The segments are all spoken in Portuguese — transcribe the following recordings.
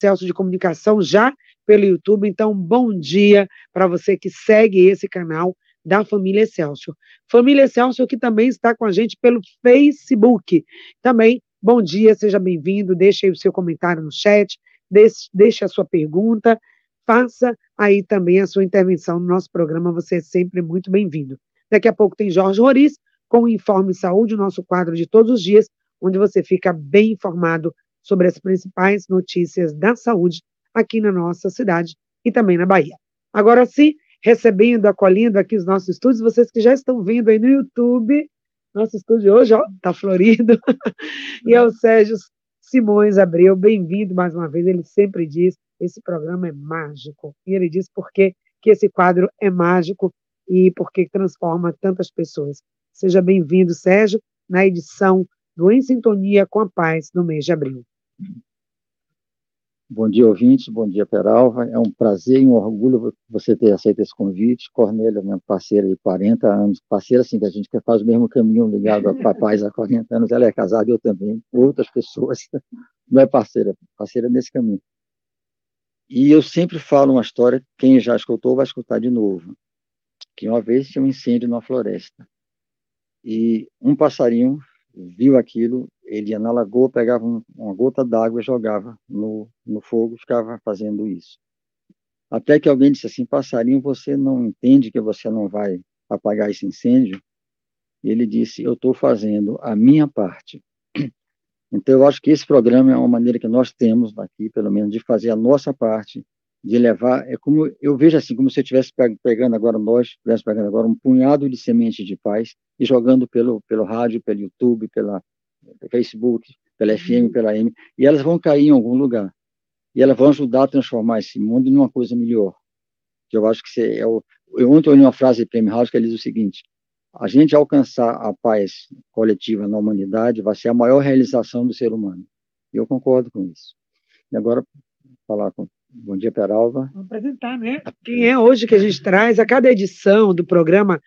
Celso de Comunicação já pelo YouTube. Então, bom dia para você que segue esse canal da Família Excelsior. Família Excelsior que também está com a gente pelo Facebook. Também, bom dia, seja bem-vindo, deixe aí o seu comentário no chat, deixe, deixe a sua pergunta, faça aí também a sua intervenção no nosso programa, você é sempre muito bem-vindo. Daqui a pouco tem Jorge Roriz com o Informe Saúde, o nosso quadro de todos os dias, onde você fica bem informado sobre as principais notícias da saúde aqui na nossa cidade e também na Bahia. Agora sim, recebendo, acolhendo aqui os nossos estúdios, vocês que já estão vendo aí no YouTube, nosso estúdio hoje, ó, tá florido, e é o Sérgio Simões Abreu, bem-vindo mais uma vez, ele sempre diz, esse programa é mágico, e ele diz por que esse quadro é mágico e porque transforma tantas pessoas. Seja bem-vindo, Sérgio, na edição do Em Sintonia com a Paz no mês de abril. Bom dia, ouvintes. Bom dia, Peralva. É um prazer e um orgulho você ter aceito esse convite. Cornélia, minha parceira de 40 anos, parceira assim, que a gente faz o mesmo caminho ligado a papais há 40 anos. Ela é casada, eu também, outras pessoas. Não é parceira, parceira nesse caminho. E eu sempre falo uma história, quem já escutou vai escutar de novo. Que uma vez tinha um incêndio numa floresta. E um passarinho viu aquilo, ele ia na lagoa, pegava um, uma gota d'água e jogava no, no fogo, ficava fazendo isso. Até que alguém disse assim, passarinho, você não entende que você não vai apagar esse incêndio? Ele disse, eu estou fazendo a minha parte. Então, eu acho que esse programa é uma maneira que nós temos aqui, pelo menos, de fazer a nossa parte, de levar, é como, eu vejo assim, como se eu estivesse pegando agora, nós estivéssemos pegando agora um punhado de sementes de paz e jogando pelo, pelo rádio, pelo YouTube, pela Facebook, pela FM, uhum. pela M, e elas vão cair em algum lugar. E elas vão ajudar a transformar esse mundo numa coisa melhor. Que eu acho que é o, eu ontem ouvi uma frase de House que diz o seguinte: a gente alcançar a paz coletiva na humanidade vai ser a maior realização do ser humano. E eu concordo com isso. E agora falar com Bom dia, Peralva. Vamos apresentar, né? Quem é hoje que a gente traz a cada edição do programa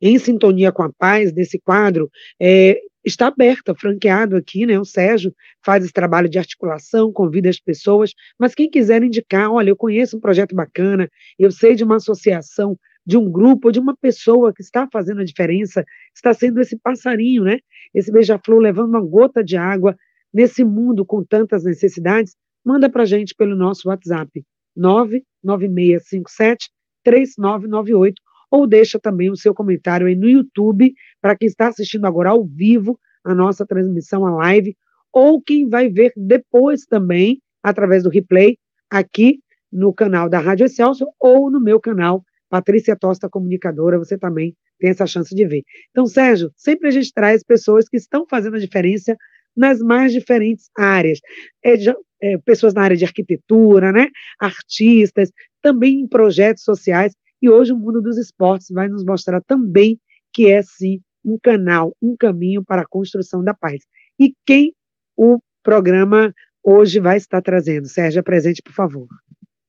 Em Sintonia com a Paz, desse quadro, é, está aberta, franqueado aqui, né? O Sérgio faz esse trabalho de articulação, convida as pessoas, mas quem quiser indicar, olha, eu conheço um projeto bacana, eu sei de uma associação, de um grupo, de uma pessoa que está fazendo a diferença, está sendo esse passarinho, né? Esse beija-flor levando uma gota de água nesse mundo com tantas necessidades, manda para a gente pelo nosso WhatsApp 99657 3998 ou deixa também o seu comentário aí no YouTube para quem está assistindo agora ao vivo a nossa transmissão, a live, ou quem vai ver depois também através do replay aqui no canal da Rádio Excelsior ou no meu canal Patrícia Tosta Comunicadora, você também tem essa chance de ver. Então, Sérgio, sempre a gente traz pessoas que estão fazendo a diferença nas mais diferentes áreas. É, é, pessoas na área de arquitetura, né? artistas, também em projetos sociais, e hoje o mundo dos esportes vai nos mostrar também que é sim um canal, um caminho para a construção da paz. E quem o programa hoje vai estar trazendo? Sérgio, presente, por favor.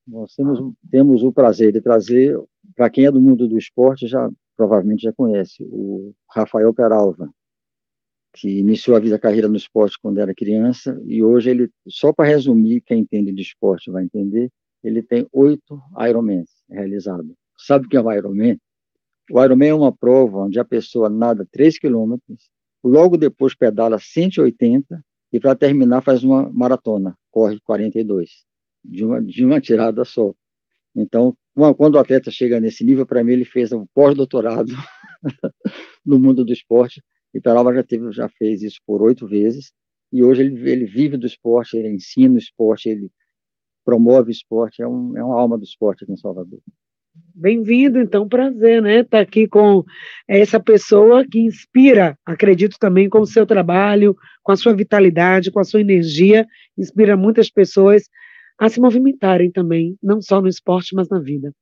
Nós temos, temos o prazer de trazer, para quem é do mundo do esporte, já provavelmente já conhece, o Rafael Peralva, que iniciou a vida a carreira no esporte quando era criança e hoje ele, só para resumir, quem entende de esporte vai entender, ele tem oito Ironmans realizados. Sabe o que é o Ironman? O Ironman é uma prova onde a pessoa nada 3 quilômetros, logo depois pedala 180 e para terminar faz uma maratona, corre 42, de uma, de uma tirada só. Então, quando o atleta chega nesse nível, para mim ele fez um pós-doutorado no mundo do esporte, Peralva já, teve, já fez isso por oito vezes, e hoje ele, ele vive do esporte, ele ensina o esporte, ele promove o esporte, é, um, é uma alma do esporte aqui em Salvador. Bem-vindo, então, prazer, né? Estar tá aqui com essa pessoa que inspira, acredito também, com o seu trabalho, com a sua vitalidade, com a sua energia, inspira muitas pessoas a se movimentarem também, não só no esporte, mas na vida.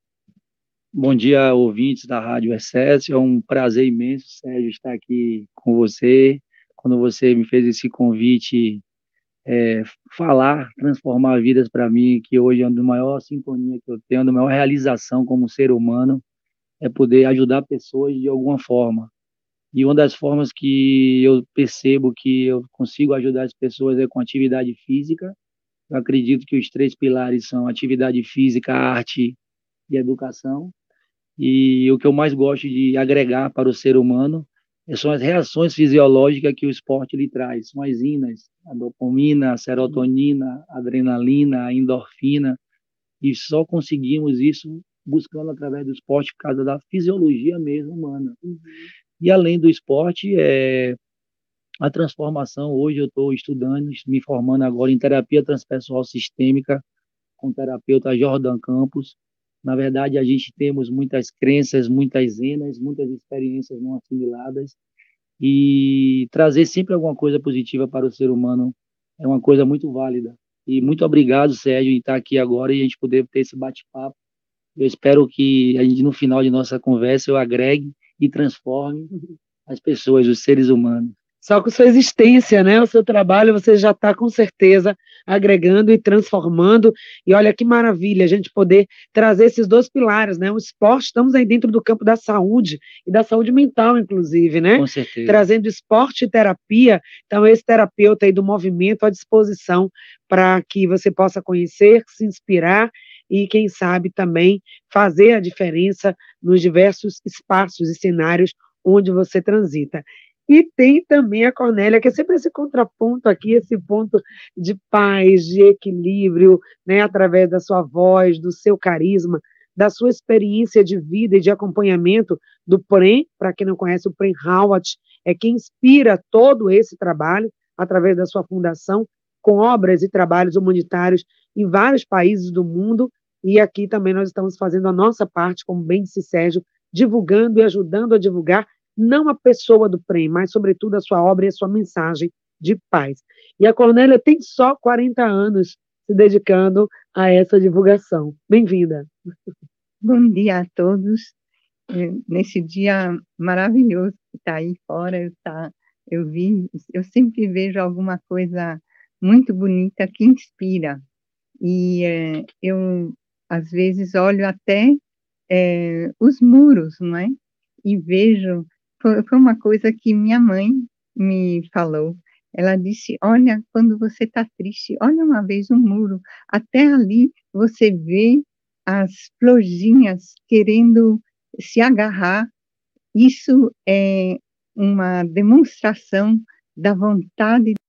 Bom dia, ouvintes da Rádio Excesso. É um prazer imenso, Sérgio, estar aqui com você. Quando você me fez esse convite, é, falar, transformar vidas para mim, que hoje é a maior sintonia que eu tenho, a maior realização como ser humano, é poder ajudar pessoas de alguma forma. E uma das formas que eu percebo que eu consigo ajudar as pessoas é com atividade física Eu acredito que os três pilares são atividade física, arte e educação. E o que eu mais gosto de agregar para o ser humano são as reações fisiológicas que o esporte lhe traz. São as inas, a dopamina, a serotonina, a adrenalina, a endorfina. E só conseguimos isso buscando através do esporte por causa da fisiologia mesmo humana. Uhum. E além do esporte, é, a transformação, hoje eu estou estudando, me formando agora em terapia transpessoal sistêmica com o terapeuta Jordan Campos. Na verdade, a gente temos muitas crenças, muitas zenas, muitas experiências não assimiladas e trazer sempre alguma coisa positiva para o ser humano é uma coisa muito válida. E muito obrigado, Sérgio, em estar aqui agora e a gente poder ter esse bate-papo. Eu espero que a gente, no final de nossa conversa, eu agregue e transforme as pessoas, os seres humanos. Só com sua existência, né, o seu trabalho, você já está com certeza agregando e transformando. E olha que maravilha a gente poder trazer esses dois pilares, né? O esporte, estamos aí dentro do campo da saúde e da saúde mental, inclusive, né? Com certeza. Trazendo esporte e terapia. Então, esse terapeuta aí do movimento à disposição para que você possa conhecer, se inspirar e, quem sabe, também fazer a diferença nos diversos espaços e cenários onde você transita. E tem também a Cornélia, que é sempre esse contraponto aqui, esse ponto de paz, de equilíbrio, né, através da sua voz, do seu carisma, da sua experiência de vida e de acompanhamento do PREM, para quem não conhece, o PREM Howard é quem inspira todo esse trabalho através da sua fundação, com obras e trabalhos humanitários em vários países do mundo, e aqui também nós estamos fazendo a nossa parte, como bem disse Sérgio, divulgando e ajudando a divulgar não a pessoa do prêmio, mas, sobretudo, a sua obra e a sua mensagem de paz. E a Cornélia tem só 40 anos se dedicando a essa divulgação. Bem-vinda. Bom dia a todos. É, nesse dia maravilhoso que está aí fora, eu, tá, eu vi, eu sempre vejo alguma coisa muito bonita que inspira. E é, eu, às vezes, olho até é, os muros, não é? E vejo foi, foi uma coisa que minha mãe me falou. Ela disse: Olha, quando você está triste, olha uma vez um muro, até ali você vê as florzinhas querendo se agarrar. Isso é uma demonstração da vontade de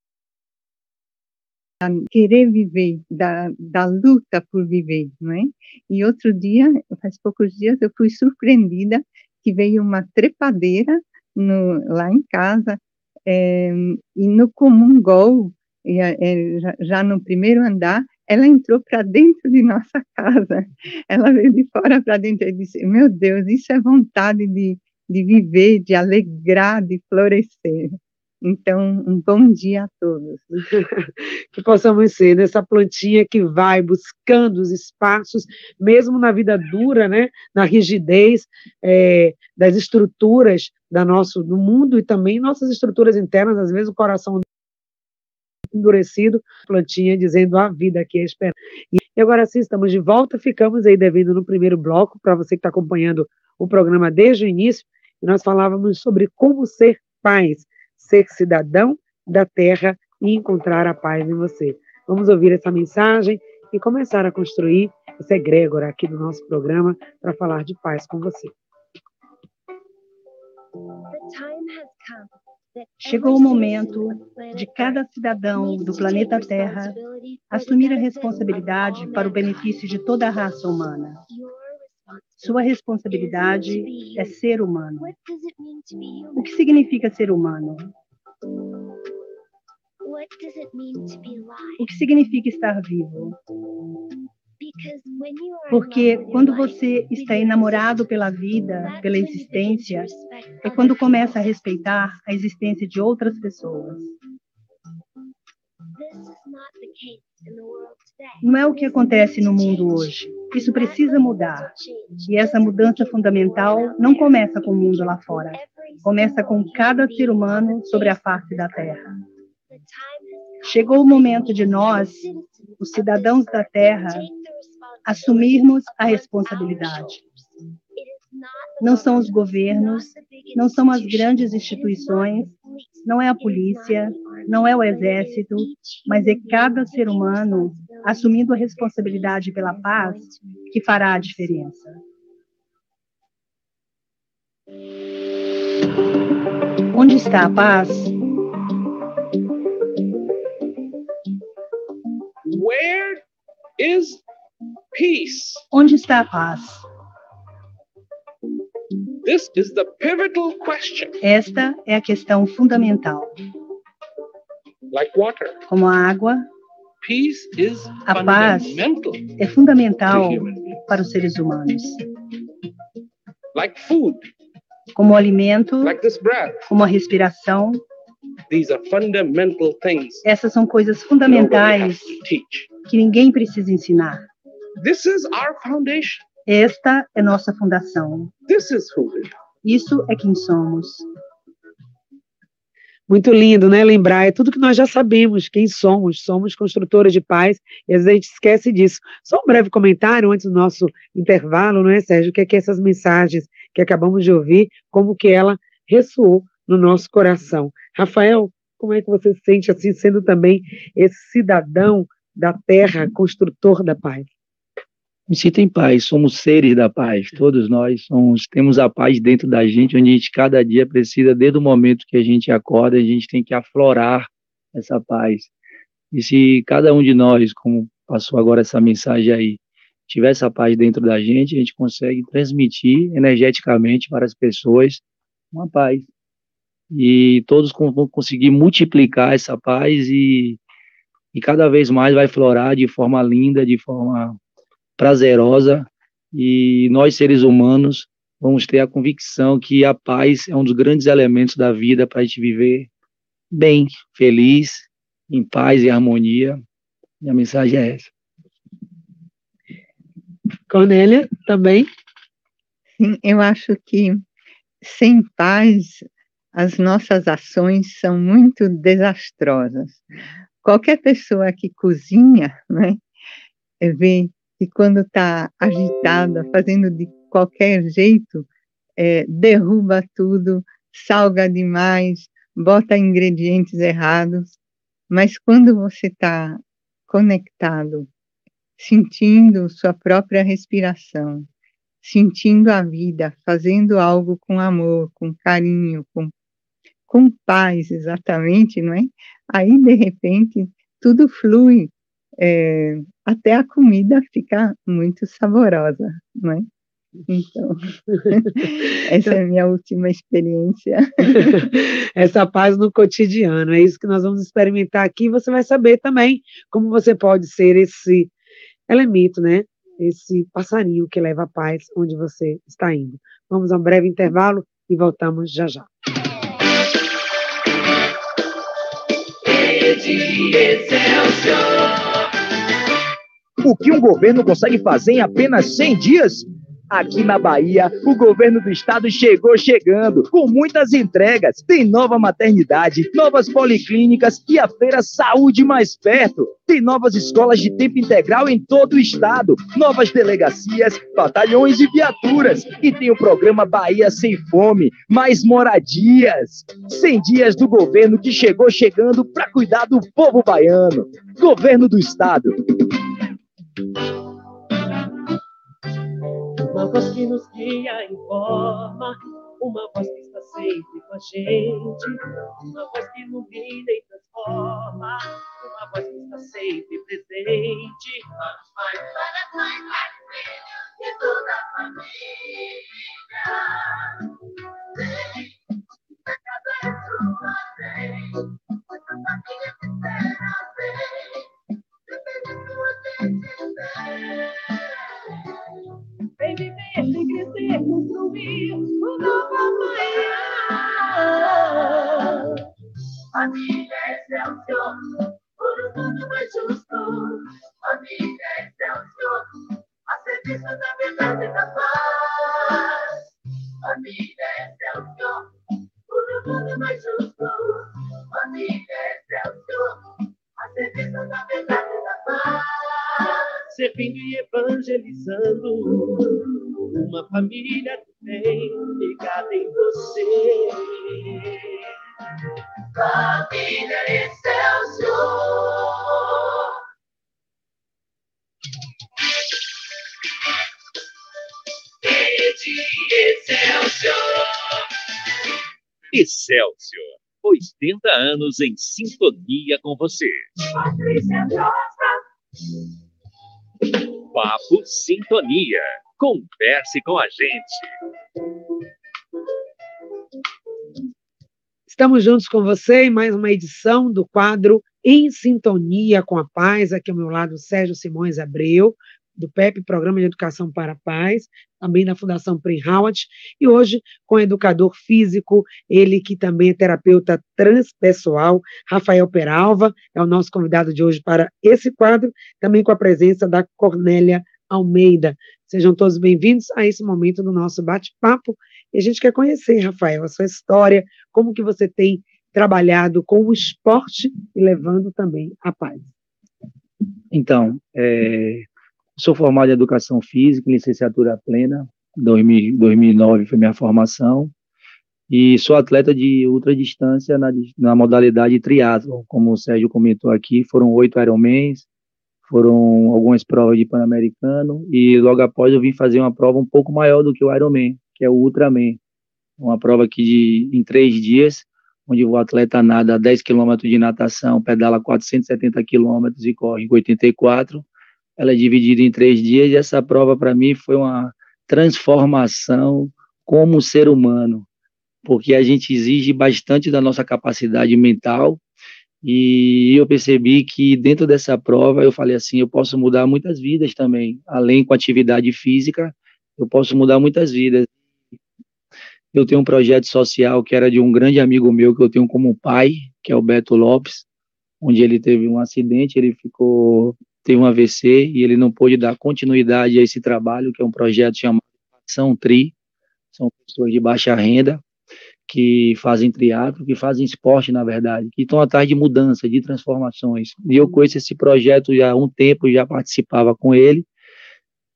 querer viver, da, da luta por viver, não é? E outro dia, faz poucos dias, eu fui surpreendida que veio uma trepadeira no, lá em casa, é, e no comum gol, é, já, já no primeiro andar, ela entrou para dentro de nossa casa. Ela veio de fora para dentro e disse: Meu Deus, isso é vontade de, de viver, de alegrar, de florescer. Então, um bom dia a todos. que possamos ser nessa plantinha que vai buscando os espaços, mesmo na vida dura, né, na rigidez é, das estruturas da nosso, do mundo e também nossas estruturas internas, às vezes o coração endurecido, plantinha dizendo a vida aqui é esperança. E agora sim, estamos de volta, ficamos aí devendo no primeiro bloco, para você que está acompanhando o programa desde o início, nós falávamos sobre como ser pais ser cidadão da terra e encontrar a paz em você. Vamos ouvir essa mensagem e começar a construir essa egrégora aqui do nosso programa para falar de paz com você. Chegou o momento de cada cidadão do planeta Terra assumir a responsabilidade para o benefício de toda a raça humana. Sua responsabilidade é ser humano. O que significa ser humano? O que significa estar vivo? Porque quando você está enamorado pela vida, pela existência, é quando começa a respeitar a existência de outras pessoas. Não é o que acontece no mundo hoje. Isso precisa mudar. E essa mudança fundamental não começa com o mundo lá fora. Começa com cada ser humano sobre a face da Terra. Chegou o momento de nós, os cidadãos da Terra, assumirmos a responsabilidade. Não são os governos, não são as grandes instituições, não é a polícia, não é o exército, mas é cada ser humano assumindo a responsabilidade pela paz que fará a diferença. Onde está a paz? Where is peace? Onde está a paz? This is the pivotal question. Esta é a questão fundamental. Like water. Como a água, Peace is a paz fundamental. é fundamental para os seres humanos. Like food, Como o alimento, like this breath. como a respiração, These are fundamental things essas são coisas fundamentais que ninguém precisa ensinar. This is our foundation. Esta é nossa fundação. This is who we are. Isso é quem somos. Muito lindo, né? Lembrar, é tudo que nós já sabemos, quem somos. Somos construtores de paz, e às vezes a gente esquece disso. Só um breve comentário antes do nosso intervalo, não é, Sérgio? O que é que essas mensagens que acabamos de ouvir, como que ela ressoou no nosso coração. Rafael, como é que você se sente assim, sendo também esse cidadão da terra, construtor da paz? Me sinto em paz, somos seres da paz, todos nós somos, temos a paz dentro da gente, onde a gente cada dia precisa, desde o momento que a gente acorda, a gente tem que aflorar essa paz. E se cada um de nós, como passou agora essa mensagem aí, tiver essa paz dentro da gente, a gente consegue transmitir energeticamente para as pessoas uma paz. E todos vão conseguir multiplicar essa paz e, e cada vez mais vai florar de forma linda, de forma prazerosa e nós seres humanos vamos ter a convicção que a paz é um dos grandes elementos da vida para a gente viver bem, feliz, em paz e harmonia. E a mensagem é essa. Cornélia, também? Sim, eu acho que sem paz as nossas ações são muito desastrosas. Qualquer pessoa que cozinha, né, vê que quando está agitada, fazendo de qualquer jeito, é, derruba tudo, salga demais, bota ingredientes errados. Mas quando você está conectado, sentindo sua própria respiração, sentindo a vida, fazendo algo com amor, com carinho, com, com paz, exatamente, não é? Aí, de repente, tudo flui, é, até a comida fica muito saborosa, não é? Então, essa é a minha última experiência. Essa paz no cotidiano, é isso que nós vamos experimentar aqui. Você vai saber também como você pode ser esse elemento, né? Esse passarinho que leva a paz onde você está indo. Vamos a um breve intervalo e voltamos já já. O que um governo consegue fazer em apenas 100 dias? Aqui na Bahia, o governo do estado chegou chegando, com muitas entregas. Tem nova maternidade, novas policlínicas e a feira Saúde mais perto. Tem novas escolas de tempo integral em todo o estado, novas delegacias, batalhões e viaturas. E tem o programa Bahia Sem Fome, mais moradias. 100 dias do governo que chegou chegando para cuidar do povo baiano. Governo do estado. Uma voz que nos guia, informa, uma voz que está sempre com a gente, uma voz que ilumina e transforma, uma voz que está sempre presente. Vamos mais para mais, filhos de toda a família. 80 anos em sintonia com você. Papo Sintonia. Converse com a gente. Estamos juntos com você em mais uma edição do quadro Em Sintonia com a Paz. Aqui ao meu lado, Sérgio Simões Abreu, do PEP, Programa de Educação para a Paz, também na Fundação Prim Howard, e hoje com o educador físico, ele que também é terapeuta transpessoal, Rafael Peralva, é o nosso convidado de hoje para esse quadro, também com a presença da Cornélia Almeida. Sejam todos bem-vindos a esse momento do nosso bate-papo. E a gente quer conhecer, Rafael, a sua história, como que você tem trabalhado com o esporte e levando também a paz. Então, é, Sou formado em Educação Física, licenciatura plena, 2009 foi minha formação, e sou atleta de ultradistância na, na modalidade triatlo, como o Sérgio comentou aqui, foram oito Ironmans, foram algumas provas de Pan-Americano, e logo após eu vim fazer uma prova um pouco maior do que o Ironman, que é o Ultraman, uma prova que de, em três dias, onde o atleta nada 10 km de natação, pedala 470 km e corre 84 ela é dividida em três dias, e essa prova para mim foi uma transformação como ser humano, porque a gente exige bastante da nossa capacidade mental, e eu percebi que dentro dessa prova eu falei assim, eu posso mudar muitas vidas também, além com atividade física, eu posso mudar muitas vidas. Eu tenho um projeto social que era de um grande amigo meu que eu tenho como pai, que é o Beto Lopes, onde ele teve um acidente, ele ficou teve um AVC e ele não pôde dar continuidade a esse trabalho, que é um projeto chamado Ação Tri, são pessoas de baixa renda que fazem triatlo, que fazem esporte, na verdade, que estão atrás de mudança, de transformações. E eu conheço esse projeto já há um tempo, já participava com ele,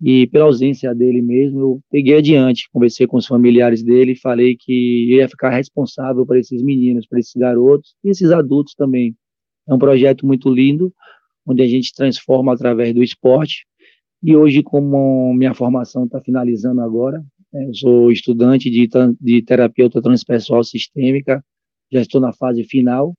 e pela ausência dele mesmo, eu peguei adiante, conversei com os familiares dele, falei que ia ficar responsável por esses meninos, por esses garotos e esses adultos também. É um projeto muito lindo, onde a gente transforma através do esporte. E hoje, como minha formação está finalizando agora, né, eu sou estudante de, de terapeuta transpessoal sistêmica, já estou na fase final,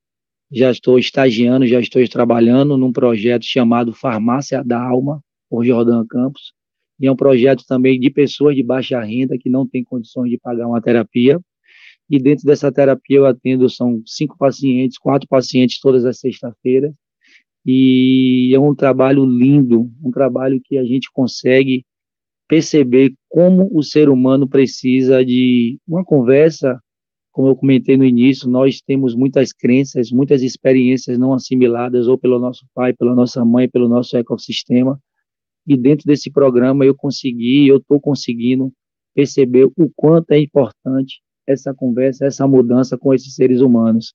já estou estagiando, já estou trabalhando num projeto chamado Farmácia da Alma, por Jordan Campos, e é um projeto também de pessoas de baixa renda que não têm condições de pagar uma terapia, e dentro dessa terapia eu atendo, são cinco pacientes, quatro pacientes todas as sextas-feiras, e é um trabalho lindo, um trabalho que a gente consegue perceber como o ser humano precisa de uma conversa, como eu comentei no início, nós temos muitas crenças, muitas experiências não assimiladas ou pelo nosso pai, pela nossa mãe, pelo nosso ecossistema, e dentro desse programa eu consegui, eu estou conseguindo perceber o quanto é importante essa conversa, essa mudança com esses seres humanos.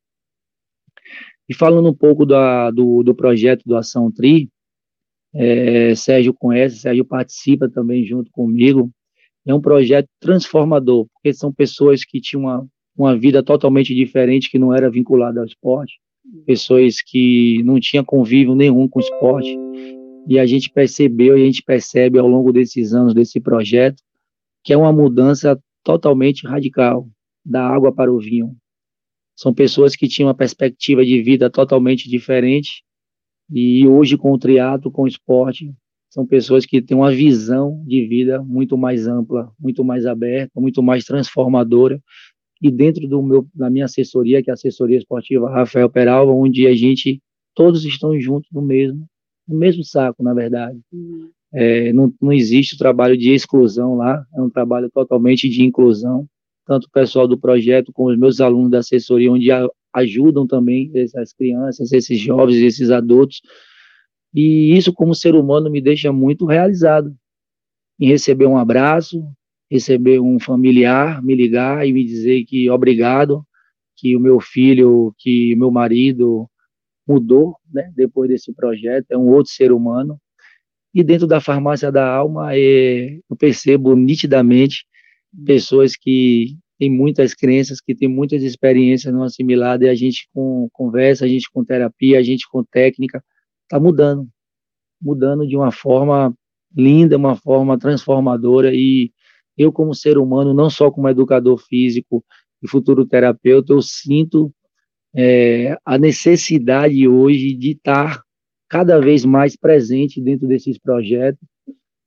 E falando um pouco da, do, do projeto do Ação Tri, é, Sérgio conhece, Sérgio participa também junto comigo. É um projeto transformador, porque são pessoas que tinham uma, uma vida totalmente diferente, que não era vinculada ao esporte, pessoas que não tinham convívio nenhum com o esporte. E a gente percebeu e a gente percebe ao longo desses anos desse projeto que é uma mudança totalmente radical da água para o vinho. São pessoas que tinham uma perspectiva de vida totalmente diferente e hoje com o triatlo, com o esporte, são pessoas que têm uma visão de vida muito mais ampla, muito mais aberta, muito mais transformadora. E dentro do meu, da minha assessoria, que é a assessoria esportiva Rafael Peralva, onde a gente todos estão juntos no mesmo, no mesmo saco, na verdade. Uhum. É, não, não existe o trabalho de exclusão lá, é um trabalho totalmente de inclusão tanto o pessoal do projeto como os meus alunos da assessoria, onde ajudam também essas crianças, esses jovens, esses adultos. E isso, como ser humano, me deixa muito realizado em receber um abraço, receber um familiar me ligar e me dizer que obrigado, que o meu filho, que meu marido mudou, né, depois desse projeto, é um outro ser humano. E dentro da farmácia da alma, é, eu percebo nitidamente pessoas que tem muitas crenças, que tem muitas experiências não assimiladas, e a gente com conversa, a gente com terapia, a gente com técnica, está mudando, mudando de uma forma linda, uma forma transformadora, e eu como ser humano, não só como educador físico e futuro terapeuta, eu sinto é, a necessidade hoje de estar cada vez mais presente dentro desses projetos,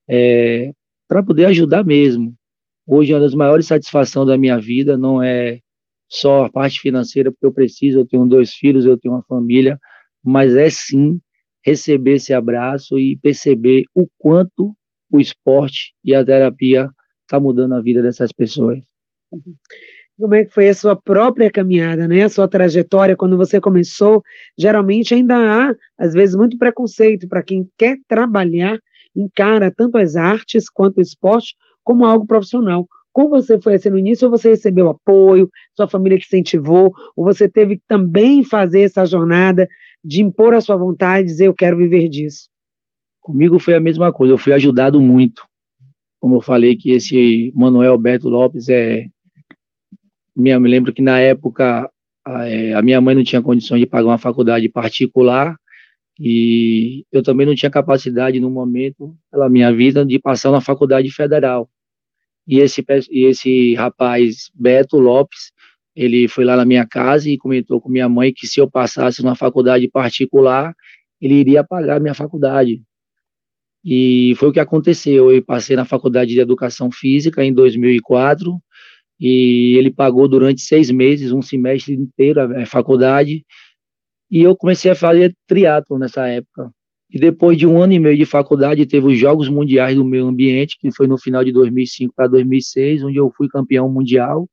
é, para poder ajudar mesmo, Hoje, uma das maiores satisfações da minha vida não é só a parte financeira, porque eu preciso, eu tenho dois filhos, eu tenho uma família, mas é sim receber esse abraço e perceber o quanto o esporte e a terapia está mudando a vida dessas pessoas. Como é que foi a sua própria caminhada, né? A sua trajetória quando você começou? Geralmente ainda há, às vezes, muito preconceito para quem quer trabalhar, encara tanto as artes quanto o esporte como algo profissional. Como você foi assim no início, ou você recebeu apoio, sua família te incentivou, ou você teve que também fazer essa jornada de impor a sua vontade e dizer eu quero viver disso? Comigo foi a mesma coisa, eu fui ajudado muito. Como eu falei que esse Manuel Beto Lopes é me lembro que na época a, é, a minha mãe não tinha condições de pagar uma faculdade particular e eu também não tinha capacidade no momento pela minha vida de passar na faculdade federal. E esse e esse rapaz Beto Lopes, ele foi lá na minha casa e comentou com minha mãe que se eu passasse na faculdade particular, ele iria pagar a minha faculdade. E foi o que aconteceu. Eu passei na faculdade de educação física em 2004 e ele pagou durante seis meses, um semestre inteiro a faculdade e eu comecei a fazer triatlo nessa época. E depois de um ano e meio de faculdade, teve os Jogos Mundiais do Meio Ambiente, que foi no final de 2005 para 2006, onde eu fui campeão mundial.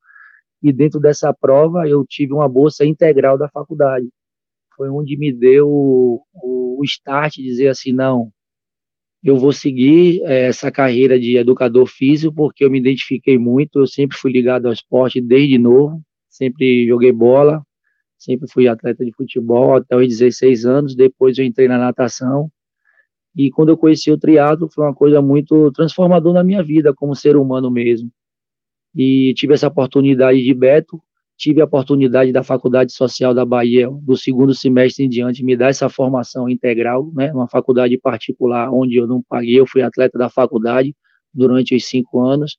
E dentro dessa prova, eu tive uma bolsa integral da faculdade. Foi onde me deu o, o start de dizer assim: não, eu vou seguir é, essa carreira de educador físico, porque eu me identifiquei muito. Eu sempre fui ligado ao esporte desde novo, sempre joguei bola, sempre fui atleta de futebol até os 16 anos, depois eu entrei na natação, e quando eu conheci o triatlo foi uma coisa muito transformadora na minha vida, como ser humano mesmo. E tive essa oportunidade de Beto, tive a oportunidade da Faculdade Social da Bahia, do segundo semestre em diante, me dar essa formação integral, né, uma faculdade particular onde eu não paguei, eu fui atleta da faculdade durante os cinco anos,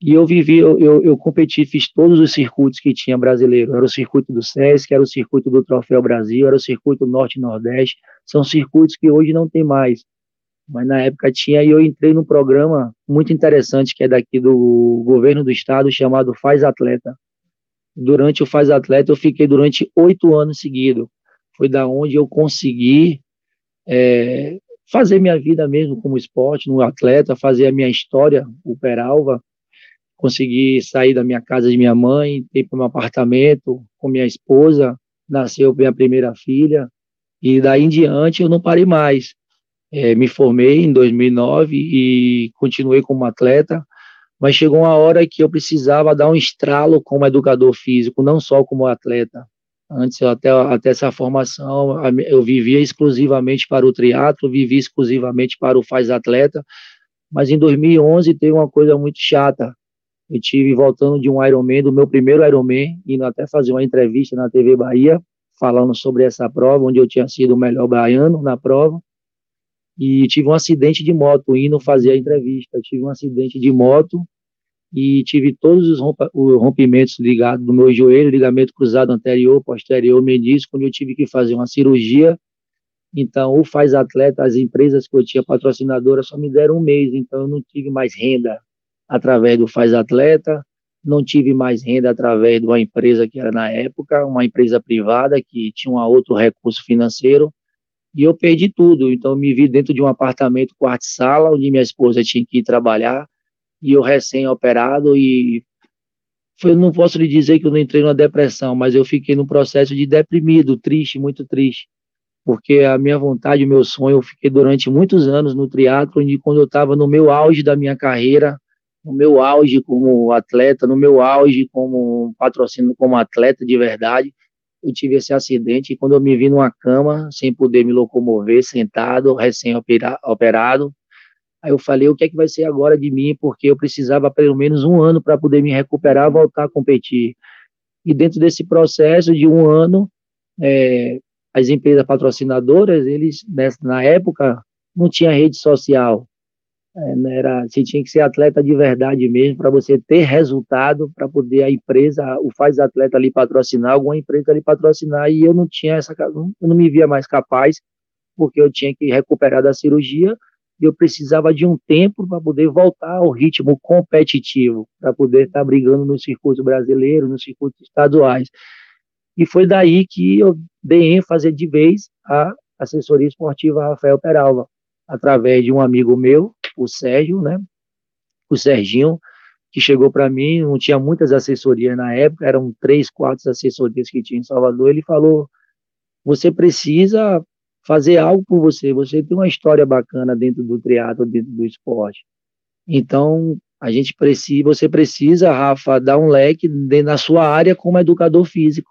e eu vivi, eu, eu, eu, competi, fiz todos os circuitos que tinha brasileiro. Era o circuito do SESC, era o circuito do Troféu Brasil, era o circuito Norte e Nordeste. São circuitos que hoje não tem mais. Mas na época tinha, e eu entrei num programa muito interessante, que é daqui do governo do estado, chamado Faz Atleta. Durante o Faz Atleta, eu fiquei durante oito anos seguidos. Foi da onde eu consegui é, fazer minha vida mesmo como esporte, no atleta, fazer a minha história, o Peralva, consegui sair da minha casa de minha mãe, ir para um apartamento com minha esposa, nasceu minha primeira filha, e daí em diante eu não parei mais. É, me formei em 2009 e continuei como atleta, mas chegou uma hora que eu precisava dar um estralo como educador físico, não só como atleta. Antes, até, até essa formação, eu vivia exclusivamente para o triatlo, vivia exclusivamente para o faz atleta, mas em 2011 teve uma coisa muito chata, eu tive voltando de um Ironman, do meu primeiro Ironman, indo até fazer uma entrevista na TV Bahia, falando sobre essa prova, onde eu tinha sido o melhor baiano na prova. E tive um acidente de moto indo fazer a entrevista. Tive um acidente de moto e tive todos os rompimentos ligados no meu joelho, ligamento cruzado anterior, posterior, menisco, onde eu tive que fazer uma cirurgia. Então, o Faz Atleta, as empresas que eu tinha patrocinadora só me deram um mês, então eu não tive mais renda através do Faz Atleta, não tive mais renda através de uma empresa que era na época, uma empresa privada que tinha um outro recurso financeiro, e eu perdi tudo. Então, me vi dentro de um apartamento quarto-sala, onde minha esposa tinha que ir trabalhar, e eu recém-operado, e não posso lhe dizer que eu não entrei numa depressão, mas eu fiquei num processo de deprimido, triste, muito triste, porque a minha vontade, o meu sonho, eu fiquei durante muitos anos no triatlo, onde quando eu estava no meu auge da minha carreira, no meu auge como atleta, no meu auge como patrocínio como atleta de verdade, eu tive esse acidente e quando eu me vi numa cama, sem poder me locomover, sentado, recém-operado, Aí eu falei, o que é que vai ser agora de mim? Porque eu precisava pelo menos um ano para poder me recuperar, voltar a competir. E dentro desse processo de um ano, é, as empresas patrocinadoras, eles nessa, na época não tinha rede social. É, né, era, você tinha que ser atleta de verdade mesmo para você ter resultado para poder a empresa, o faz atleta ali patrocinar, alguma empresa ali patrocinar e eu não tinha essa, eu não me via mais capaz porque eu tinha que recuperar da cirurgia e eu precisava de um tempo para poder voltar ao ritmo competitivo, para poder estar tá brigando no circuito brasileiro, nos circuitos estaduais. E foi daí que eu dei ênfase de vez à assessoria esportiva Rafael Peralva, através de um amigo meu, o Sérgio, né? O Serginho, que chegou para mim, não tinha muitas assessorias na época, eram três, quatro assessorias que tinha em Salvador. Ele falou: você precisa fazer algo por você. Você tem uma história bacana dentro do triatlo, dentro do esporte. Então, a gente precisa, você precisa, Rafa, dar um leque dentro da sua área como educador físico.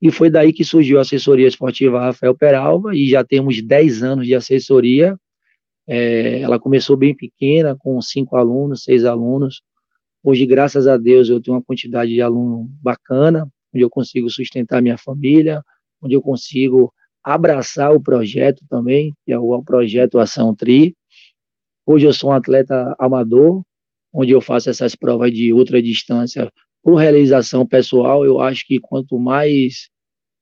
E foi daí que surgiu a assessoria esportiva Rafael Peralva, e já temos 10 anos de assessoria. É, ela começou bem pequena, com cinco alunos, seis alunos. Hoje, graças a Deus, eu tenho uma quantidade de aluno bacana, onde eu consigo sustentar minha família, onde eu consigo abraçar o projeto também, que é o projeto Ação Tri. Hoje eu sou um atleta amador, onde eu faço essas provas de ultra distância por realização pessoal. Eu acho que quanto mais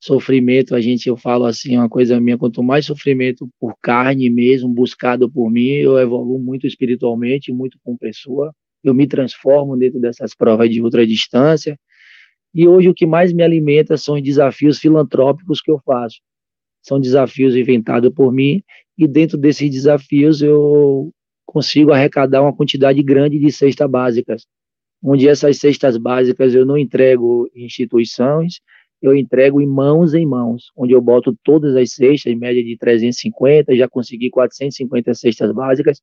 sofrimento, a gente, eu falo assim, uma coisa minha, quanto mais sofrimento por carne mesmo, buscado por mim, eu evoluo muito espiritualmente, muito com pessoa. Eu me transformo dentro dessas provas de ultra distância. E hoje o que mais me alimenta são os desafios filantrópicos que eu faço são desafios inventados por mim, e dentro desses desafios eu consigo arrecadar uma quantidade grande de cestas básicas, onde essas cestas básicas eu não entrego em instituições, eu entrego em mãos em mãos, onde eu boto todas as cestas, em média de 350, já consegui 450 cestas básicas,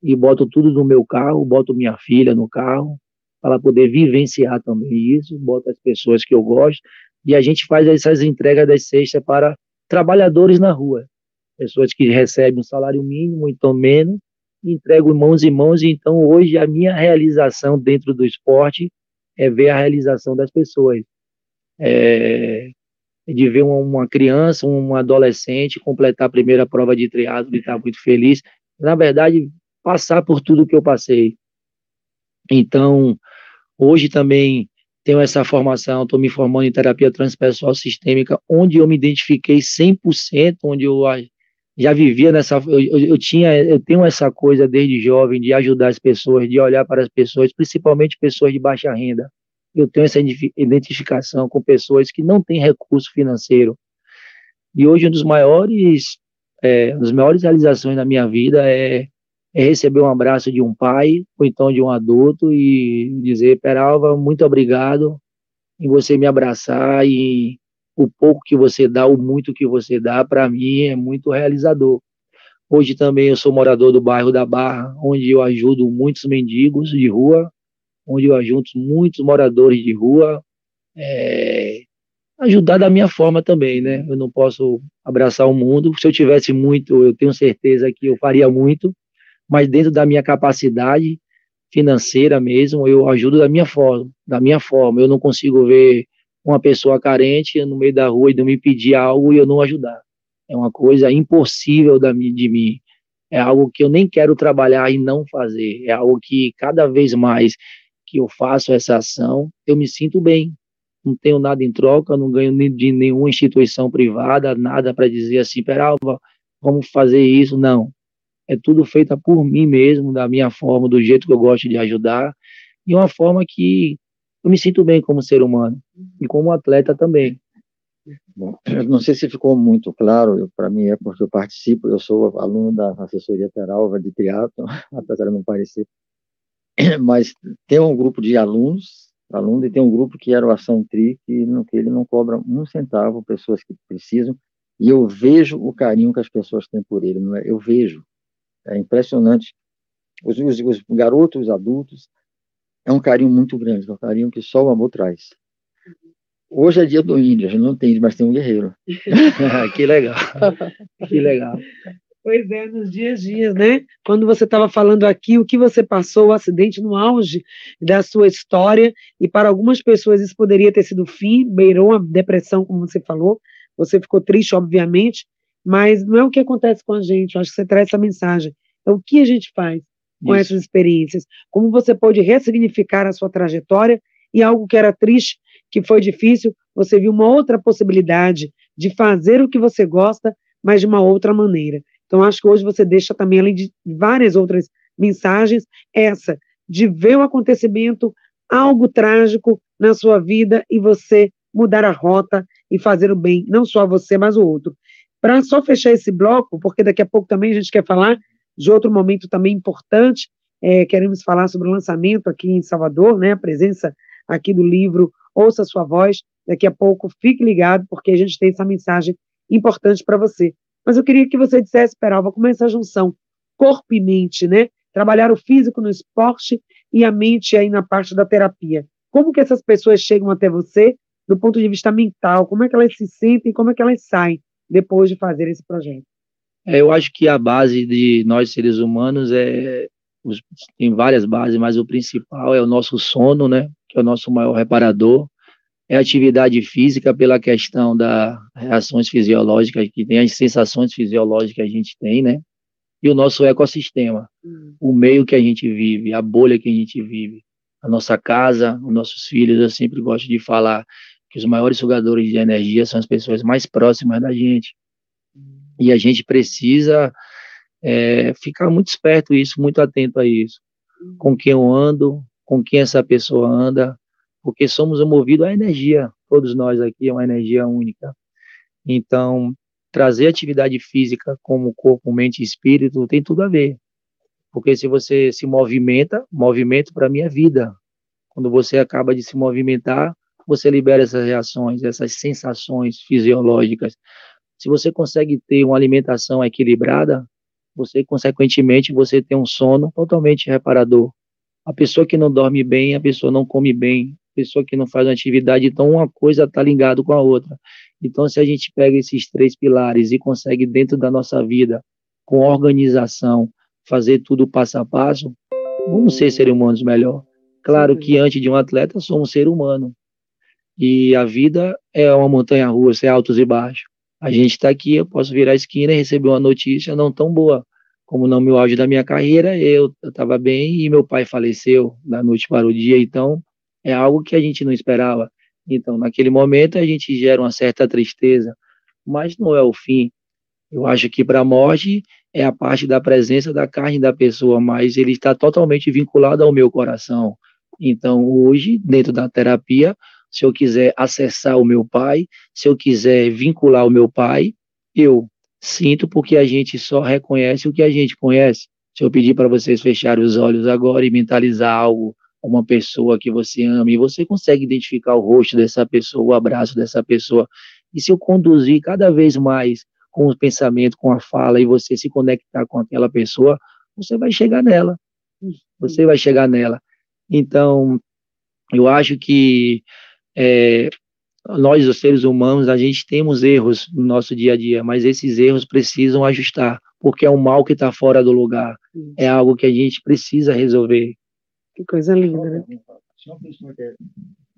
e boto tudo no meu carro, boto minha filha no carro, para poder vivenciar também isso, boto as pessoas que eu gosto, e a gente faz essas entregas das cestas para trabalhadores na rua, pessoas que recebem um salário mínimo, então menos, entregam mãos em mãos, então hoje a minha realização dentro do esporte é ver a realização das pessoas. É, de ver uma, criança, um adolescente completar a primeira prova de triatlo e estar muito feliz. Na verdade, passar por tudo que eu passei. Então, hoje também tenho essa formação, estou me formando em terapia transpessoal sistêmica, onde eu me identifiquei 100%, onde eu já vivia nessa, eu, eu, tinha, eu tenho essa coisa desde jovem de ajudar as pessoas, de olhar para as pessoas, principalmente pessoas de baixa renda. Eu tenho essa identificação com pessoas que não têm recurso financeiro. E hoje um dos maiores, é, uma das maiores realizações da minha vida é é receber um abraço de um pai, ou então de um adulto, e dizer, Peralva, muito obrigado em você me abraçar e o pouco que você dá, o muito que você dá, para mim é muito realizador. Hoje também eu sou morador do bairro da Barra, onde eu ajudo muitos mendigos de rua, onde eu ajudo muitos moradores de rua, é, ajudar da minha forma também, né? Eu não posso abraçar o mundo. Se eu tivesse muito, eu tenho certeza que eu faria muito, mas dentro da minha capacidade financeira mesmo, eu ajudo da minha forma, da minha forma. Eu não consigo ver uma pessoa carente no meio da rua e não me pedir algo e eu não ajudar. É uma coisa impossível da, de mim. É algo que eu nem quero trabalhar e não fazer. É algo que cada vez mais que eu faço essa ação, eu me sinto bem. Não tenho nada em troca, não ganho de nenhuma instituição privada, nada para dizer assim, Peralva, vamos fazer isso. Não é tudo feita por mim mesmo, da minha forma, do jeito que eu gosto de ajudar, e uma forma que eu me sinto bem como ser humano e como atleta também. Bom, não sei se ficou muito claro, para mim é porque eu participo, eu sou aluno da assessoria Peralva de triatlo, apesar de não parecer, mas tem um grupo de alunos, alunos e tem um grupo que era o Ação Tri, que, no, que ele não cobra um centavo, pessoas que precisam, e eu vejo o carinho que as pessoas têm por ele, é? eu vejo, é impressionante. Os, os, os, garotos, os adultos, é um carinho muito grande, é um carinho que só o amor traz. Hoje é dia do índio, a gente não tem mas tem um guerreiro. que legal, que legal. Pois é, nos dias dias, né? Quando você estava falando aqui, o que você passou, o acidente no auge da sua história, e para algumas pessoas isso poderia ter sido o fim, beirou a depressão, como você falou, você ficou triste, obviamente, mas não é o que acontece com a gente, eu acho que você traz essa mensagem, é o que a gente faz com isso. essas experiências, como você pode ressignificar a sua trajetória e algo que era triste, que foi difícil, você viu uma outra possibilidade de fazer o que você gosta, mas de uma outra maneira. Então, acho que hoje você deixa também, além de várias outras mensagens, essa de ver o acontecimento, algo trágico na sua vida e você mudar a rota e fazer o bem, não só a você, mas o outro. Para só fechar esse bloco, porque daqui a pouco também a gente quer falar de outro momento também importante, é, queremos falar sobre o lançamento aqui em Salvador, né, a presença aqui do livro Ouça Sua Voz. Daqui a pouco, fique ligado, porque a gente tem essa mensagem importante para você. Mas eu queria que você dissesse, Peralva, como é essa junção corpo e mente, né? Trabalhar o físico no esporte e a mente aí na parte da terapia. Como que essas pessoas chegam até você do ponto de vista mental? Como é que elas se sentem? Como é que elas saem depois de fazer esse projeto? É, eu acho que a base de nós seres humanos é tem várias bases, mas o principal é o nosso sono, né? Que é o nosso maior reparador é atividade física pela questão das reações fisiológicas que tem, as sensações fisiológicas que a gente tem, né? E o nosso ecossistema, uhum. o meio que a gente vive, a bolha que a gente vive, a nossa casa, os nossos filhos. Eu sempre gosto de falar que os maiores sugadores de energia são as pessoas mais próximas da gente. Uhum. E a gente precisa é, ficar muito esperto isso, muito atento a isso. Uhum. Com quem eu ando, com quem essa pessoa anda, porque somos movidos à energia, todos nós aqui é uma energia única. Então, trazer atividade física como corpo, mente e espírito tem tudo a ver. Porque se você se movimenta, movimento para mim é vida. Quando você acaba de se movimentar, você libera essas reações, essas sensações fisiológicas. Se você consegue ter uma alimentação equilibrada, você consequentemente você tem um sono totalmente reparador. A pessoa que não dorme bem, a pessoa não come bem, pessoa que não faz uma atividade, então uma coisa está ligado com a outra. Então, se a gente pega esses três pilares e consegue, dentro da nossa vida, com organização, fazer tudo passo a passo, vamos ser seres humanos melhor. Claro que antes de um atleta, somos ser humano. E a vida é uma montanha russa, é altos e baixos. A gente está aqui, eu posso virar a esquina e receber uma notícia não tão boa. Como no meu auge da minha carreira, eu estava bem e meu pai faleceu da noite para o dia, então é algo que a gente não esperava. Então, naquele momento, a gente gera uma certa tristeza, mas não é o fim. Eu acho que para a morte é a parte da presença da carne da pessoa, mas ele está totalmente vinculado ao meu coração. Então, hoje, dentro da terapia, se eu quiser acessar o meu pai, se eu quiser vincular o meu pai, eu sinto porque a gente só reconhece o que a gente conhece. Se eu pedir para vocês fecharem os olhos agora e mentalizar algo uma pessoa que você ama e você consegue identificar o rosto dessa pessoa, o abraço dessa pessoa. E se eu conduzir cada vez mais com o pensamento, com a fala e você se conectar com aquela pessoa, você vai chegar nela. Você vai chegar nela. Então, eu acho que é, nós, os seres humanos, a gente temos erros no nosso dia a dia, mas esses erros precisam ajustar, porque é um mal que está fora do lugar. É algo que a gente precisa resolver. Que coisa linda, né? Quer,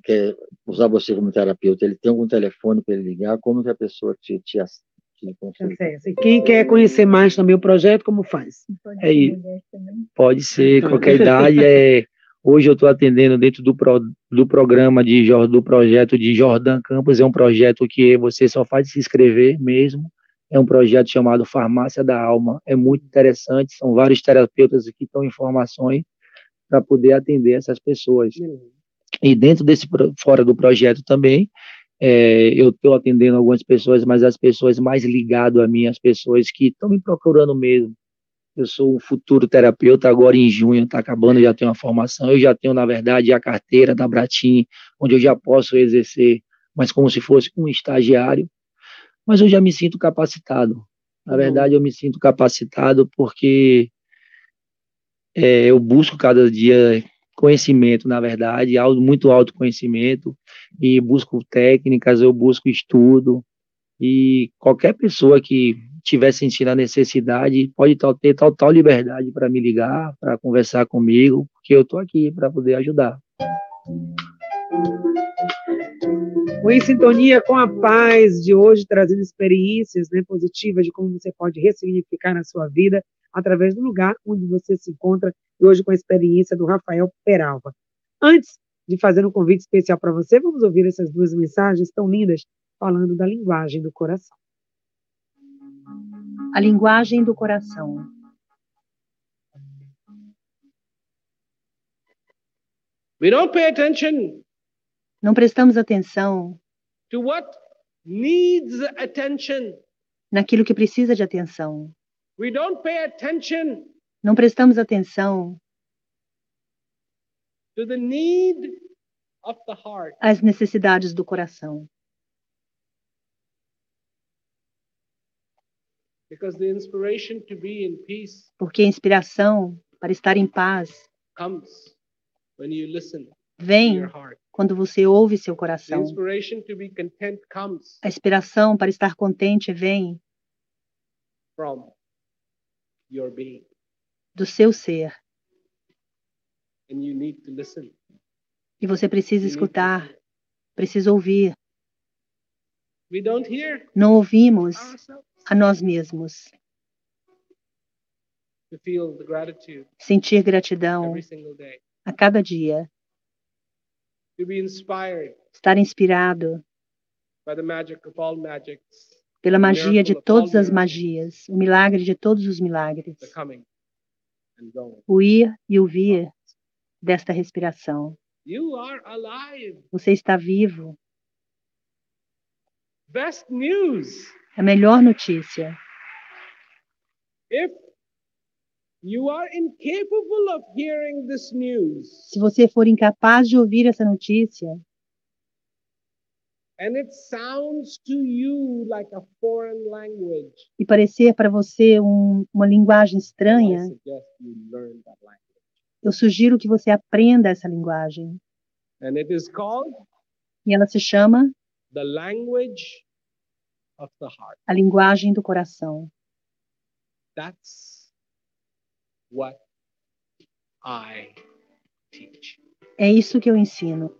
quer usar você como terapeuta, ele tem algum telefone para ele ligar, como que a pessoa te, te, te acessa? E quem quer conhecer mais também o projeto, como faz? É, pode ser, qualquer idade. É, hoje eu estou atendendo dentro do, pro, do programa de, do projeto de Jordan Campos, é um projeto que você só faz se inscrever mesmo, é um projeto chamado Farmácia da Alma, é muito interessante, são vários terapeutas que estão em formações, para poder atender essas pessoas. E dentro desse, fora do projeto também, é, eu estou atendendo algumas pessoas, mas as pessoas mais ligadas a mim, as pessoas que estão me procurando mesmo. Eu sou um futuro terapeuta, agora em junho está acabando, já tenho uma formação, eu já tenho, na verdade, a carteira da Bratim, onde eu já posso exercer, mas como se fosse um estagiário, mas eu já me sinto capacitado. Na verdade, eu me sinto capacitado porque é, eu busco cada dia conhecimento, na verdade, muito autoconhecimento, e busco técnicas, eu busco estudo, e qualquer pessoa que tiver sentindo a necessidade, pode ter total liberdade para me ligar, para conversar comigo, porque eu estou aqui para poder ajudar. Em Sintonia com a Paz de hoje, trazendo experiências né, positivas de como você pode ressignificar na sua vida através do lugar onde você se encontra, e hoje com a experiência do Rafael Peralva. Antes de fazer um convite especial para você, vamos ouvir essas duas mensagens tão lindas falando da linguagem do coração. A linguagem do coração. We don't pay attention Não prestamos atenção to what needs attention. naquilo que precisa de atenção. We don't pay attention Não prestamos atenção to the need of the heart. às necessidades do coração. Because the inspiration to be in peace Porque a inspiração para estar em paz comes when you listen to vem your heart. quando você ouve seu The coração. inspiration to be content comes A inspiração para estar contente vem from your being. do seu ser. And you need to listen. E você precisa escutar, precisa ouvir. We don't hear Não ouvimos ourselves a nós mesmos. to feel the gratitude Sentir gratidão every single day. a cada dia. To be inspired Estar inspirado by the magic of all magics, pela magia de todas as magias, o milagre de todos os milagres. O ir e o vir desta respiração. Você está vivo. Best news. A melhor notícia. If you are incapable of hearing this news Se você for incapaz de ouvir essa notícia and it sounds to you like a foreign language, e parecer para você um- uma linguagem I estranha, suggest you learn that language. eu sugiro que você aprenda essa linguagem. And it is called E ela se chama the language of the heart. a linguagem do coração. That's what I teach. É isso que eu ensino.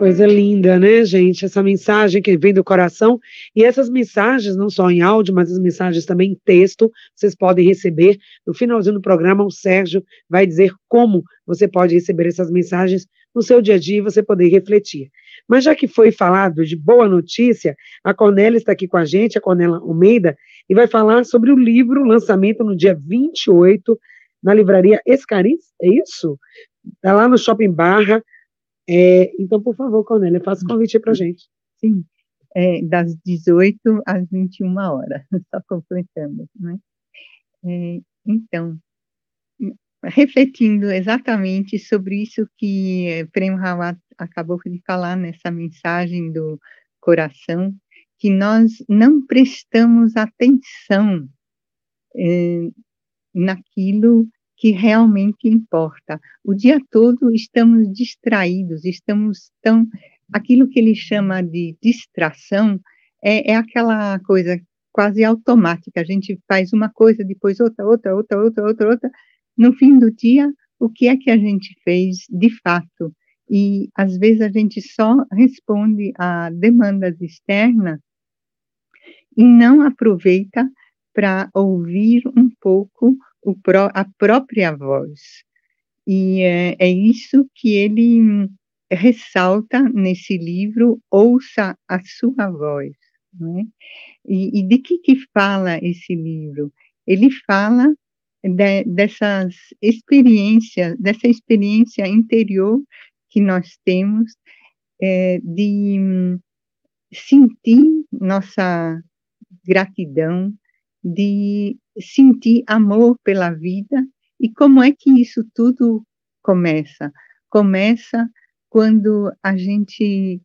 Coisa linda, né, gente? Essa mensagem que vem do coração. E essas mensagens, não só em áudio, mas as mensagens também em texto, vocês podem receber. No finalzinho do programa, o Sérgio vai dizer como você pode receber essas mensagens no seu dia a dia e você poder refletir. Mas já que foi falado de boa notícia, a Cornélia está aqui com a gente, a Cornélia Almeida, e vai falar sobre o livro, lançamento no dia 28, na livraria Escaris, é isso? Está lá no Shopping Barra. É, então, por favor, Cornélia, faça o convite para gente. Sim, é, das 18 às 21 horas, só completando, né? É, então, refletindo exatamente sobre isso que eh, Prem Rawat acabou de falar nessa mensagem do coração, que nós não prestamos atenção eh, naquilo que realmente importa. O dia todo estamos distraídos, estamos tão. Aquilo que ele chama de distração é, é aquela coisa quase automática. A gente faz uma coisa, depois outra, outra, outra, outra, outra, outra. No fim do dia, o que é que a gente fez de fato? E às vezes a gente só responde a demandas externas e não aproveita para ouvir um pouco pró a própria voz. E é, é isso que ele ressalta nesse livro, Ouça a Sua Voz. Né? E, e de que, que fala esse livro? Ele fala de, dessas experiências, dessa experiência interior que nós temos é, de sentir nossa gratidão, de sentir amor pela vida e como é que isso tudo começa? Começa quando a gente,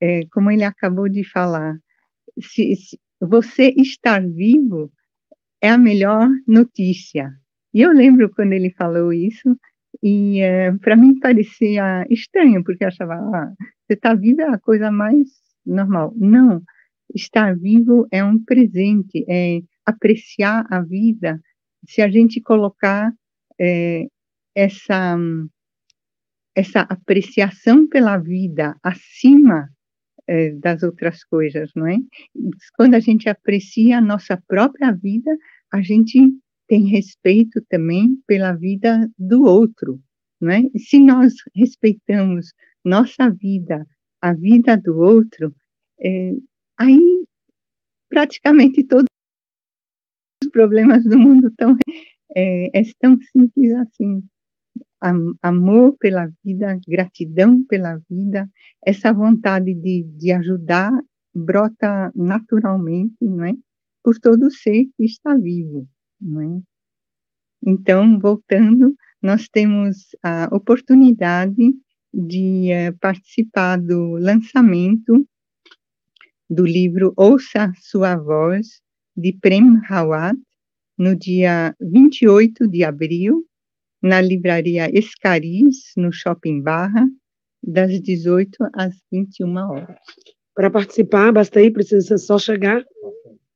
é, como ele acabou de falar, se, se você estar vivo é a melhor notícia. E eu lembro quando ele falou isso, e é, para mim parecia estranho, porque eu achava, ah, você está vivo é a coisa mais normal. Não, estar vivo é um presente, é apreciar a vida. Se a gente colocar é, essa essa apreciação pela vida acima é, das outras coisas, não é? Quando a gente aprecia a nossa própria vida, a gente tem respeito também pela vida do outro, não é? Se nós respeitamos nossa vida, a vida do outro, é, aí praticamente todos os problemas do mundo estão é, é tão simples assim. Amor pela vida, gratidão pela vida, essa vontade de, de ajudar brota naturalmente, não é? Por todo ser que está vivo, não é? Então, voltando, nós temos a oportunidade de uh, participar do lançamento do livro Ouça Sua Voz, de Prem Rawat, no dia 28 de abril, na livraria Escariz, no Shopping Barra, das 18 às 21 horas. Para participar, basta ir, precisa só chegar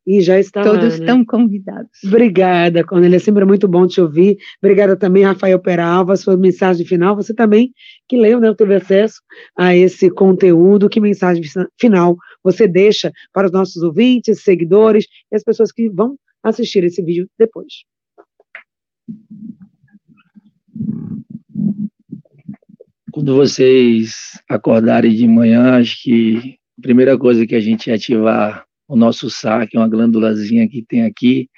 e já está Todos lá, né? estão convidados. Obrigada, Cornélia, é sempre muito bom te ouvir. Obrigada também, Rafael Peralva, sua mensagem final. Você também, que leu, né, teve acesso a esse conteúdo. Que mensagem final você deixa para os nossos ouvintes, seguidores e as pessoas que vão assistir esse vídeo depois? Quando vocês acordarem de manhã, acho que a primeira coisa que a gente ativar o nosso saco, uma glândulazinha que tem aqui,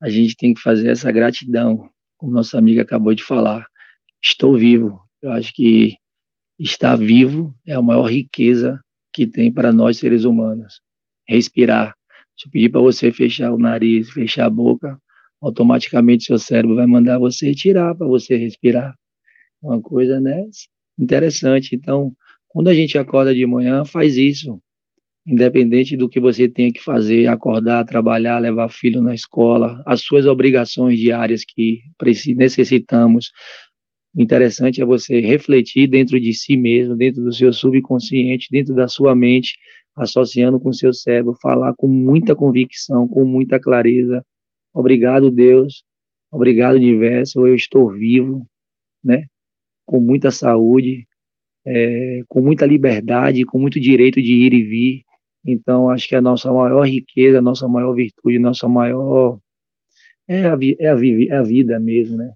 a gente tem que fazer essa gratidão, como nossa amiga acabou de falar. Estou vivo. Eu acho que estar vivo é a maior riqueza que tem para nós seres humanos. Respirar. Se eu pedir para você fechar o nariz, fechar a boca, automaticamente seu cérebro vai mandar você tirar para você respirar. Uma coisa, né, interessante. Então, quando a gente acorda de manhã, faz isso independente do que você tenha que fazer, acordar, trabalhar, levar filho na escola, as suas obrigações diárias que necessitamos. O interessante é você refletir dentro de si mesmo, dentro do seu subconsciente, dentro da sua mente, associando com o seu cérebro, falar com muita convicção, com muita clareza. Obrigado, Deus. Obrigado, universo. Eu estou vivo, né? Com muita saúde, é, com muita liberdade, com muito direito de ir e vir, então, acho que a nossa maior riqueza, a nossa maior virtude, a nossa maior. É a, é, a, é a vida mesmo, né?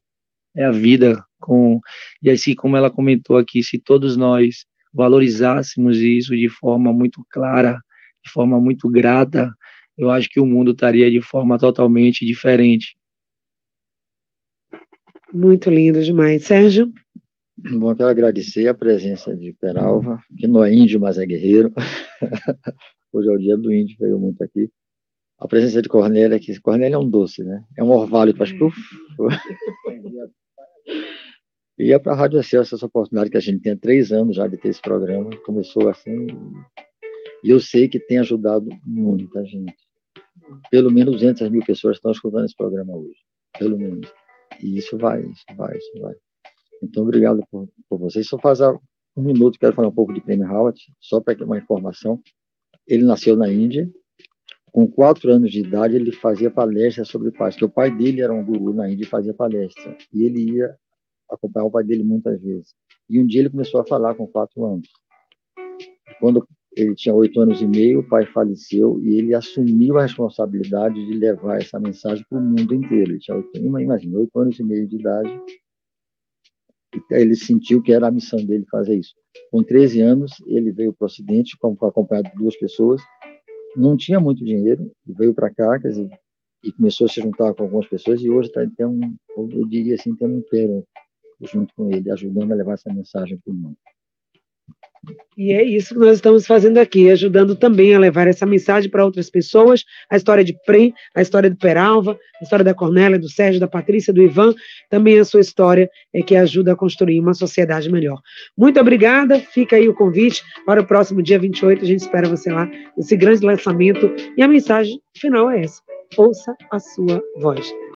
É a vida com. E assim, como ela comentou aqui, se todos nós valorizássemos isso de forma muito clara, de forma muito grata, eu acho que o mundo estaria de forma totalmente diferente. Muito lindo demais. Sérgio? Bom, eu quero agradecer a presença de Peralva, que não é índio, mas é guerreiro. Hoje é o dia do índio, veio muito aqui. A presença de Cornélia, que Cornélia é um doce, né? É um orvalho que faz. E é para a Rádio Excelsior essa oportunidade que a gente tem três anos já de ter esse programa. Começou assim, e eu sei que tem ajudado muita gente. Pelo menos 200 mil pessoas estão escutando esse programa hoje. Pelo menos. E isso vai, isso vai, isso vai. Então, obrigado por, por vocês. Só faz um minuto, quero falar um pouco de Prem Howard, só para uma informação. Ele nasceu na Índia. Com quatro anos de idade, ele fazia palestras sobre paz, porque o pai dele era um guru na Índia e fazia palestra. E ele ia acompanhar o pai dele muitas vezes. E um dia ele começou a falar com quatro anos. Quando ele tinha oito anos e meio, o pai faleceu e ele assumiu a responsabilidade de levar essa mensagem para o mundo inteiro. Ele tinha oito, imagina, oito anos e meio de idade ele sentiu que era a missão dele fazer isso. Com 13 anos, ele veio para o Ocidente, acompanhado de duas pessoas, não tinha muito dinheiro, veio para cá, quer dizer, e começou a se juntar com algumas pessoas, e hoje está, tem um, eu diria assim, tem um império junto com ele, ajudando a levar essa mensagem para o mundo. E é isso que nós estamos fazendo aqui, ajudando também a levar essa mensagem para outras pessoas, a história de Prem, a história do Peralva, a história da Cornélia, do Sérgio, da Patrícia, do Ivan, também a sua história é que ajuda a construir uma sociedade melhor. Muito obrigada, fica aí o convite para o próximo dia 28, a gente espera você lá, esse grande lançamento, e a mensagem final é essa, ouça a sua voz.